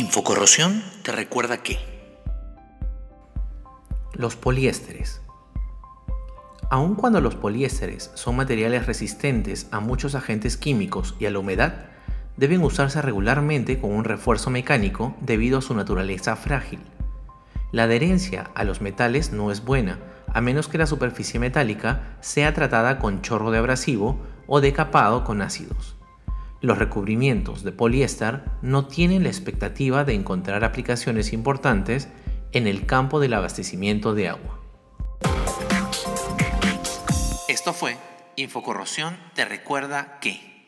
Infocorrosión te recuerda que los poliésteres. Aun cuando los poliésteres son materiales resistentes a muchos agentes químicos y a la humedad, deben usarse regularmente con un refuerzo mecánico debido a su naturaleza frágil. La adherencia a los metales no es buena, a menos que la superficie metálica sea tratada con chorro de abrasivo o decapado con ácidos. Los recubrimientos de poliéster no tienen la expectativa de encontrar aplicaciones importantes en el campo del abastecimiento de agua. Esto fue Infocorrosión te recuerda que...